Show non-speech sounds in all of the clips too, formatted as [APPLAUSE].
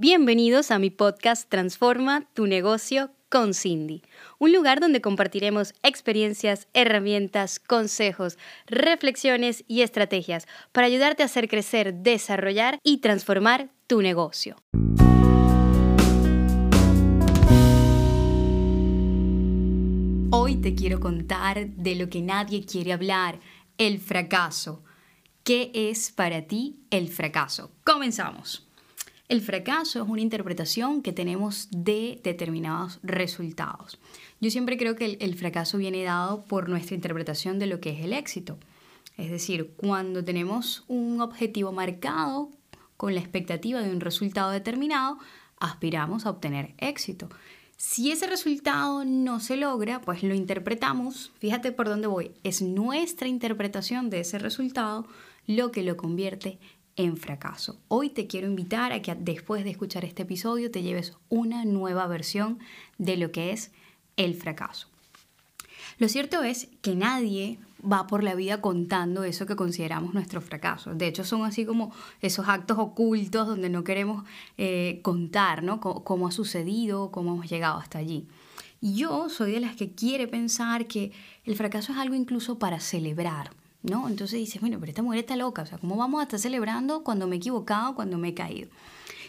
Bienvenidos a mi podcast Transforma tu negocio con Cindy, un lugar donde compartiremos experiencias, herramientas, consejos, reflexiones y estrategias para ayudarte a hacer crecer, desarrollar y transformar tu negocio. Hoy te quiero contar de lo que nadie quiere hablar, el fracaso. ¿Qué es para ti el fracaso? Comenzamos. El fracaso es una interpretación que tenemos de determinados resultados. Yo siempre creo que el, fracaso viene dado por nuestra interpretación de lo que es el éxito. Es decir, cuando tenemos un objetivo marcado con la expectativa de un resultado determinado, aspiramos a obtener éxito. Si ese resultado no se logra, pues lo interpretamos, fíjate por dónde voy, es nuestra interpretación de ese resultado lo que lo convierte en fracaso. Hoy te quiero invitar a que después de escuchar este episodio te lleves una nueva versión de lo que es el fracaso. Lo cierto es que nadie va por la vida contando eso que consideramos nuestro fracaso. De hecho, son así como esos actos ocultos donde no queremos eh, contar ¿no? cómo ha sucedido, cómo hemos llegado hasta allí. Y yo soy de las que quiere pensar que el fracaso es algo incluso para celebrar. ¿No? Entonces dices, bueno, pero esta mujer está loca, o sea, ¿cómo vamos a estar celebrando cuando me he equivocado, cuando me he caído?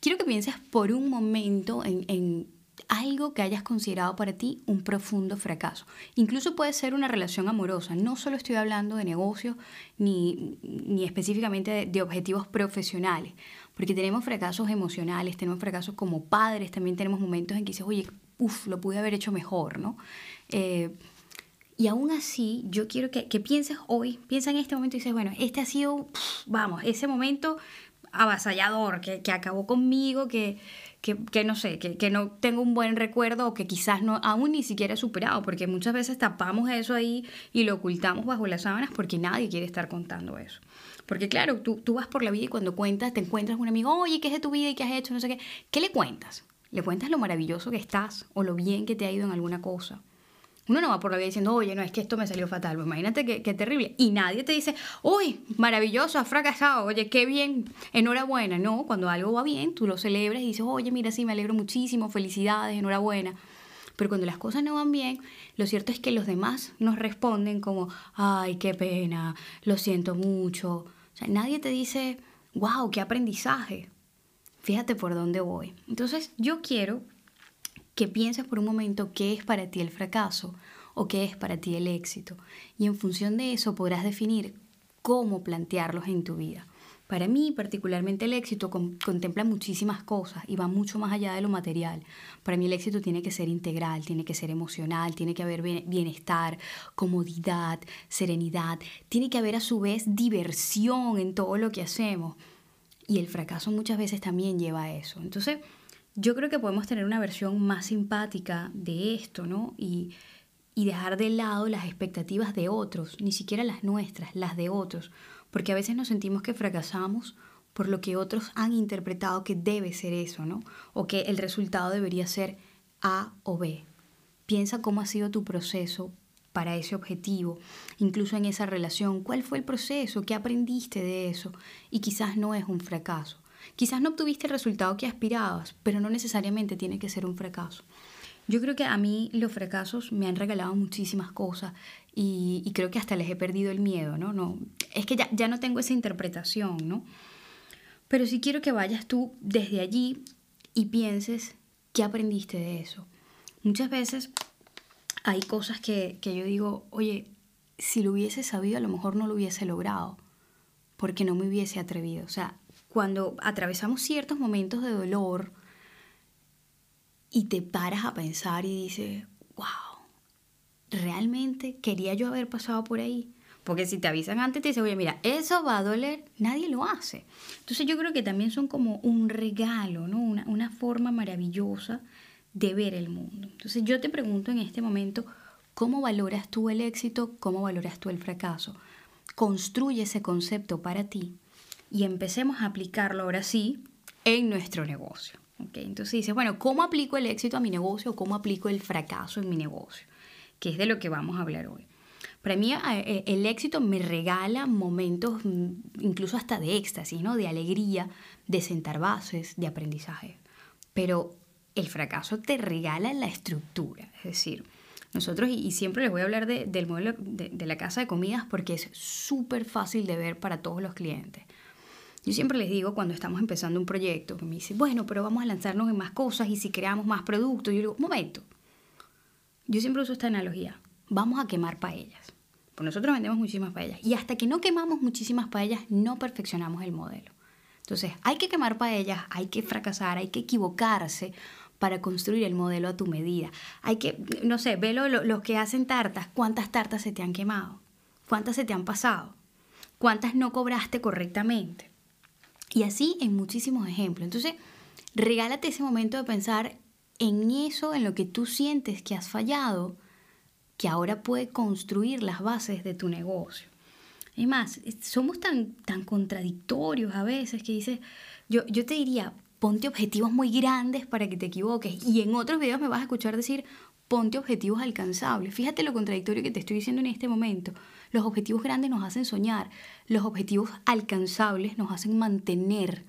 Quiero que pienses por un momento en, en algo que hayas considerado para ti un profundo fracaso. Incluso puede ser una relación amorosa. No solo estoy hablando de negocios ni, ni específicamente de, objetivos profesionales, porque tenemos fracasos emocionales, tenemos fracasos como padres, también tenemos momentos en que dices, oye, uff, lo pude haber hecho mejor, ¿no? Eh, y aún así, yo quiero que, pienses hoy, piensa en este momento y dices, bueno, este ha sido, vamos, ese momento avasallador, que, acabó conmigo, que, que, no sé, que, no tengo un buen recuerdo o que quizás no, aún ni siquiera he superado, porque muchas veces tapamos eso ahí y lo ocultamos bajo las sábanas porque nadie quiere estar contando eso. Porque claro, tú, tú vas por la vida y cuando cuentas, te encuentras un amigo, oye, ¿qué es de tu vida y qué has hecho? No sé qué. ¿Qué le cuentas? ¿Le cuentas lo maravilloso que estás o lo bien que te ha ido en alguna cosa? Uno no va por la vida diciendo, oye, no, es que esto me salió fatal. Pues imagínate qué, terrible. Y nadie te dice, uy, maravilloso, has fracasado, oye, qué bien, enhorabuena. No, cuando algo va bien, tú lo celebras y dices, oye, mira, sí, me alegro muchísimo, felicidades, enhorabuena. Pero cuando las cosas no van bien, lo cierto es que los demás nos responden como, ay, qué pena, lo siento mucho. O sea, nadie te dice, wow, qué aprendizaje. Fíjate por dónde voy. Entonces, yo quiero que pienses por un momento qué es para ti el fracaso o qué es para ti el éxito. Y en función de eso podrás definir cómo plantearlos en tu vida. Para mí, particularmente el éxito contempla muchísimas cosas y va mucho más allá de lo material. Para mí el éxito tiene que ser integral, tiene que ser emocional, tiene que haber bienestar, comodidad, serenidad, tiene que haber a su vez diversión en todo lo que hacemos. Y el fracaso muchas veces también lleva a eso. Entonces, yo creo que podemos tener una versión más simpática de esto, ¿no? Y, y dejar de lado las expectativas de otros, ni siquiera las nuestras, las de otros, porque a veces nos sentimos que fracasamos por lo que otros han interpretado que debe ser eso, ¿no? O que el resultado debería ser A o B. Piensa cómo ha sido tu proceso para ese objetivo, incluso en esa relación, cuál fue el proceso, qué aprendiste de eso, y quizás no es un fracaso. Quizás no obtuviste el resultado que aspirabas, pero no necesariamente tiene que ser un fracaso. Yo creo que a mí los fracasos me han regalado muchísimas cosas y, creo que hasta les he perdido el miedo, ¿no? no es que ya, ya no tengo esa interpretación, ¿no? Pero sí quiero que vayas tú desde allí y pienses qué aprendiste de eso. Muchas veces hay cosas que, que yo digo, oye, si lo hubiese sabido a lo mejor no lo hubiese logrado, porque no me hubiese atrevido. O sea, cuando atravesamos ciertos momentos de dolor y te paras a pensar y dices, wow, ¿realmente quería yo haber pasado por ahí? Porque si te avisan antes, te dicen, oye, mira, eso va a doler, nadie lo hace. Entonces yo creo que también son como un regalo, ¿no? Una, una forma maravillosa de ver el mundo. Entonces yo te pregunto en este momento, ¿cómo valoras tú el éxito? ¿Cómo valoras tú el fracaso? Construye ese concepto para ti y empecemos a aplicarlo ahora sí en nuestro negocio. ¿okay? Entonces dices, bueno, ¿cómo aplico el éxito a mi negocio o cómo aplico el fracaso en mi negocio? Que es de lo que vamos a hablar hoy. Para mí eh, el éxito me regala momentos mm, incluso hasta de éxtasis, ¿no? de alegría, de sentar bases, de aprendizaje. pero el fracaso te regala la estructura. Es decir, nosotros, y, siempre les voy a hablar del modelo de, la casa de comidas porque es súper fácil de ver para todos los clientes. Yo siempre les digo cuando estamos empezando un proyecto, que me dicen, bueno, pero vamos a lanzarnos en más cosas y si creamos más productos. Yo digo, momento. Yo siempre uso esta analogía. Vamos a quemar paellas. Pues nosotros vendemos muchísimas paellas. Y hasta que no quemamos muchísimas paellas, no perfeccionamos el modelo. Entonces, hay que quemar paellas, hay que fracasar, hay que equivocarse para construir el modelo a tu medida. Hay que, no sé, ve los que hacen tartas, cuántas tartas se te han quemado, cuántas se te han pasado, cuántas no cobraste correctamente. Y así en muchísimos ejemplos. Entonces, regálate ese momento de pensar en eso, en lo que tú sientes que has fallado, que ahora puede construir las bases de tu negocio. Es más, somos tan, tan contradictorios a veces que dices, yo, yo te diría, ponte objetivos muy grandes para que te equivoques. Y en otros videos me vas a escuchar decir, ponte objetivos alcanzables. Fíjate lo contradictorio que te estoy diciendo en este momento. Los objetivos grandes nos hacen soñar, los objetivos alcanzables nos hacen mantener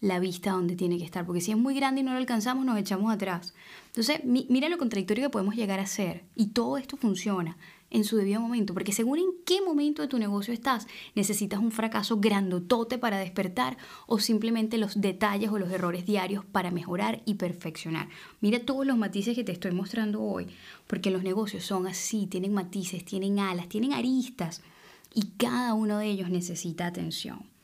la vista donde tiene que estar, porque si es muy grande y no lo alcanzamos, nos echamos atrás. Entonces, mira lo contradictorio que podemos llegar a ser. Y todo esto funciona en su debido momento, porque según en qué momento de tu negocio estás, necesitas un fracaso grandotote para despertar o simplemente los detalles o los errores diarios para mejorar y perfeccionar. Mira todos los matices que te estoy mostrando hoy, porque los negocios son así, tienen matices, tienen alas, tienen aristas y cada uno de ellos necesita atención.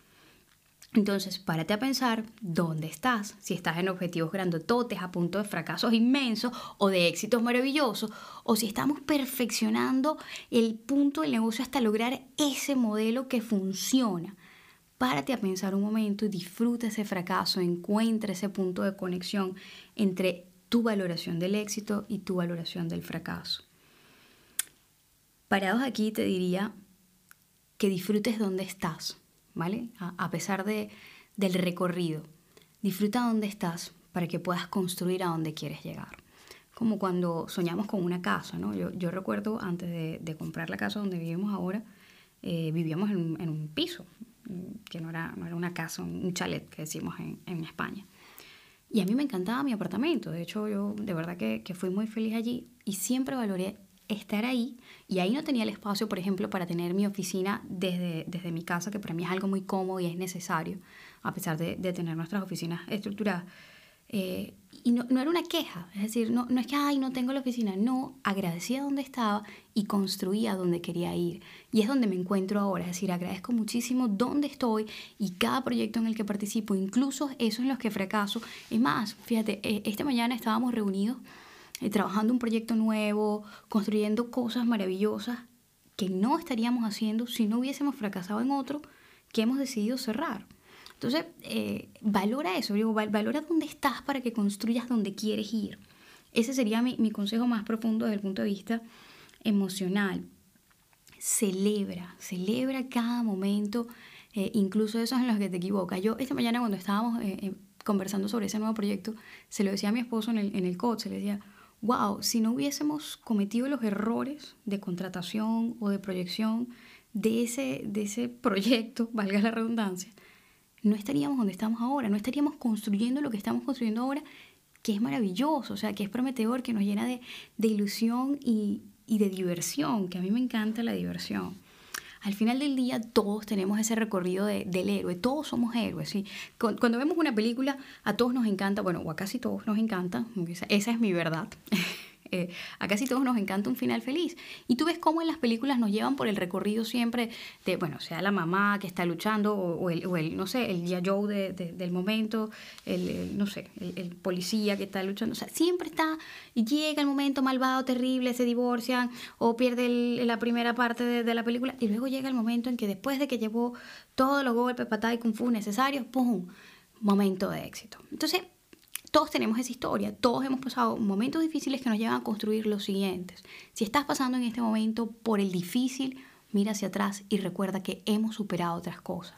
Entonces, párate a pensar dónde estás, si estás en objetivos grandototes a punto de fracasos inmensos o de éxitos maravillosos, o si estamos perfeccionando el punto del negocio hasta lograr ese modelo que funciona. Párate a pensar un momento y disfruta ese fracaso, encuentra ese punto de conexión entre tu valoración del éxito y tu valoración del fracaso. Parados aquí te diría que disfrutes dónde estás ¿vale? A, pesar de, del recorrido. Disfruta dónde estás para que puedas construir a donde quieres llegar. Como cuando soñamos con una casa, ¿no? Yo, yo recuerdo antes de, de, comprar la casa donde vivimos ahora, eh, vivíamos en, un piso, que no era, no era una casa, un chalet que decimos en, en, España. Y a mí me encantaba mi apartamento, de hecho yo de verdad que, que fui muy feliz allí y siempre valoré estar ahí y ahí no tenía el espacio, por ejemplo, para tener mi oficina desde, desde mi casa, que para mí es algo muy cómodo y es necesario, a pesar de, tener nuestras oficinas estructuradas. Eh, y no, no, era una queja, es decir, no, no es que, ay, no tengo la oficina, no, agradecía donde estaba y construía donde quería ir. Y es donde me encuentro ahora, es decir, agradezco muchísimo dónde estoy y cada proyecto en el que participo, incluso esos en los que fracaso. Es más, fíjate, eh, esta mañana estábamos reunidos eh, trabajando un proyecto nuevo, construyendo cosas maravillosas que no estaríamos haciendo si no hubiésemos fracasado en otro que hemos decidido cerrar. Entonces, eh, valora eso, digo, valora dónde estás para que construyas donde quieres ir. Ese sería mi, mi consejo más profundo desde el punto de vista emocional. Celebra, celebra cada momento, eh, incluso esos en los que te equivocas. Yo esta mañana cuando estábamos conversando sobre ese nuevo proyecto, se lo decía a mi esposo en el, en el coach, se le decía, wow, si no hubiésemos cometido los errores de contratación o de proyección de ese, de ese proyecto, [LAUGHS] valga la redundancia, no estaríamos donde estamos ahora, no estaríamos construyendo lo que estamos construyendo ahora, que es maravilloso, o sea, que es prometedor, que nos llena de, ilusión y, y de diversión, que a mí me encanta la diversión al final del día todos tenemos ese recorrido del héroe, todos somos héroes. ¿sí? Cuando vemos una película, a todos nos encanta, bueno, o a casi todos nos encanta, esa es mi verdad. [LAUGHS] Eh, a casi todos nos encanta un final feliz. Y tú ves cómo en las películas nos llevan por el recorrido siempre de, bueno, sea la mamá que está luchando o, el, no sé, el ya Joe del momento, el, no sé, el, policía que está luchando. O sea, siempre está, y llega el momento malvado, terrible, se divorcian o pierde la primera parte de, la película y luego llega el momento en que después de que llevó todos los golpes, patadas y kung fu necesarios, ¡pum! Momento de éxito. Entonces, todos tenemos esa historia, todos hemos pasado momentos difíciles que nos llevan a construir los siguientes. Si estás pasando en este momento por el difícil, mira hacia atrás y recuerda que hemos superado otras cosas.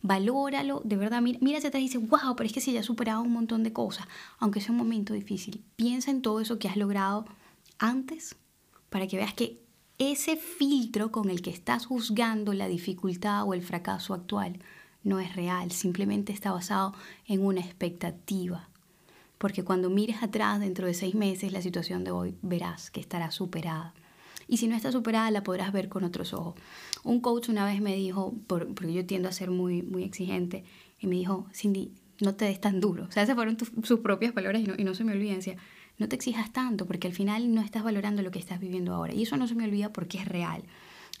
Valóralo, de verdad, mira, mira hacia atrás y dice, wow, pero es que si ya has superado un montón de cosas, aunque sea un momento difícil, piensa en todo eso que has logrado antes para que veas que ese filtro con el que estás juzgando la dificultad o el fracaso actual no es real, simplemente está basado en una expectativa porque cuando mires atrás dentro de seis meses la situación de hoy, verás que estará superada. Y si no está superada, la podrás ver con otros ojos. Un coach una vez me dijo, porque yo tiendo a ser muy, muy exigente, y me dijo, Cindy, no te des tan duro. O sea, esas fueron sus propias palabras y no, y no se me olviden. Decía, no te exijas tanto porque al final no estás valorando lo que estás viviendo ahora. Y eso no se me olvida porque es real.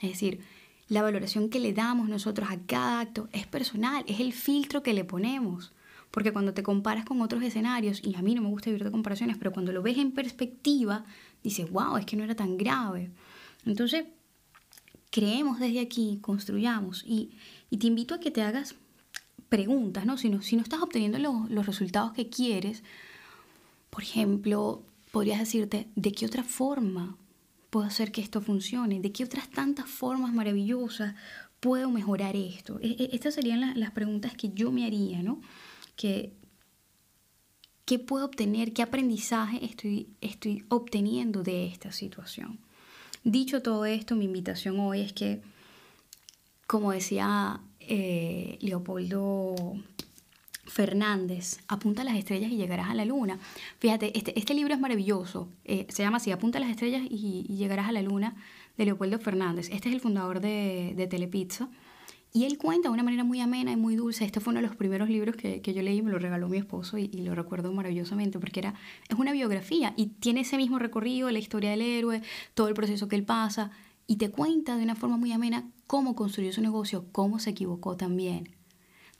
Es decir, la valoración que le damos nosotros a cada acto es personal, es el filtro que le ponemos. Porque cuando te comparas con otros escenarios, y a mí no me gusta vivir de comparaciones, pero cuando lo ves en perspectiva, dices, wow, es que no era tan grave. Entonces, creemos desde aquí, construyamos. Y, y te invito a que te hagas preguntas, ¿no? Si no, si no estás obteniendo los, los resultados que quieres, por ejemplo, podrías decirte, ¿de qué otra forma puedo hacer que esto funcione? ¿De qué otras tantas formas maravillosas puedo mejorar esto? E, e, estas serían las preguntas que yo me haría, ¿no? Que, ¿Qué puedo obtener? ¿Qué aprendizaje estoy, estoy obteniendo de esta situación? Dicho todo esto, mi invitación hoy es que, como decía eh, Leopoldo Fernández, Apunta a las estrellas y llegarás a la luna. Fíjate, este, este libro es maravilloso. Eh, se llama así, Apunta a las estrellas y, llegarás a la luna, de Leopoldo Fernández. Este es el fundador de, de, Telepizza. Y él cuenta de una manera muy amena y muy dulce. Este fue uno de los primeros libros que, que yo leí, me lo regaló mi esposo y, y, lo recuerdo maravillosamente porque era, es una biografía y tiene ese mismo recorrido, la historia del héroe, todo el proceso que él pasa y te cuenta de una forma muy amena cómo construyó su negocio, cómo se equivocó también,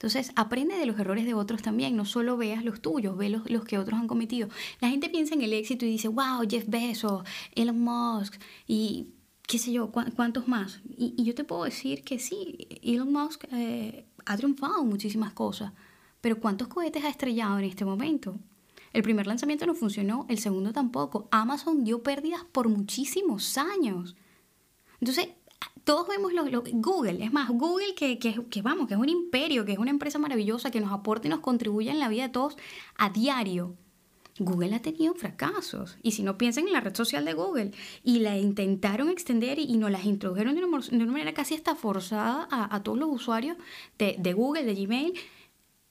entonces, aprende de los errores de otros también, no solo veas los tuyos, ve los, los que otros han cometido. La gente piensa en el éxito y dice, wow, Jeff Bezos, Elon Musk y qué sé yo, cuántos más. Y, yo te puedo decir que sí, Elon Musk eh, ha triunfado en muchísimas cosas, pero ¿cuántos cohetes ha estrellado en este momento? El primer lanzamiento no funcionó, el segundo tampoco. Amazon dio pérdidas por muchísimos años. Entonces, todos vemos lo, Google, es más, Google que, que, que, vamos, que es un imperio, que es una empresa maravillosa, que nos aporta y nos contribuye en la vida de todos a diario. Google ha tenido fracasos. Y si no piensan en la red social de Google, y la intentaron extender y, nos las introdujeron de una, manera casi hasta forzada a, a todos los usuarios de, de Google, de Gmail,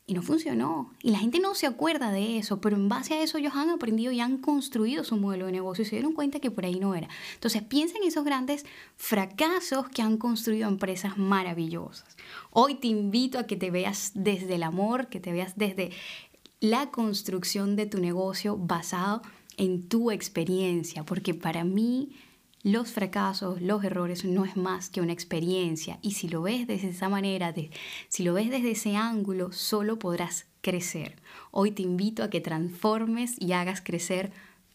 y no funcionó. Y la gente no se acuerda de eso, pero en base a eso ellos han aprendido y han construido su modelo de negocio y se dieron cuenta que por ahí no era. Entonces piensa en esos grandes fracasos que han construido empresas maravillosas. Hoy te invito a que te veas desde el amor, que te veas desde la construcción de tu negocio basado en tu experiencia, porque para mí los fracasos, los errores no es más que una experiencia y si lo ves desde esa manera, si lo ves desde ese ángulo, solo podrás crecer. Hoy te invito a que transformes y hagas crecer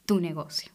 tu negocio.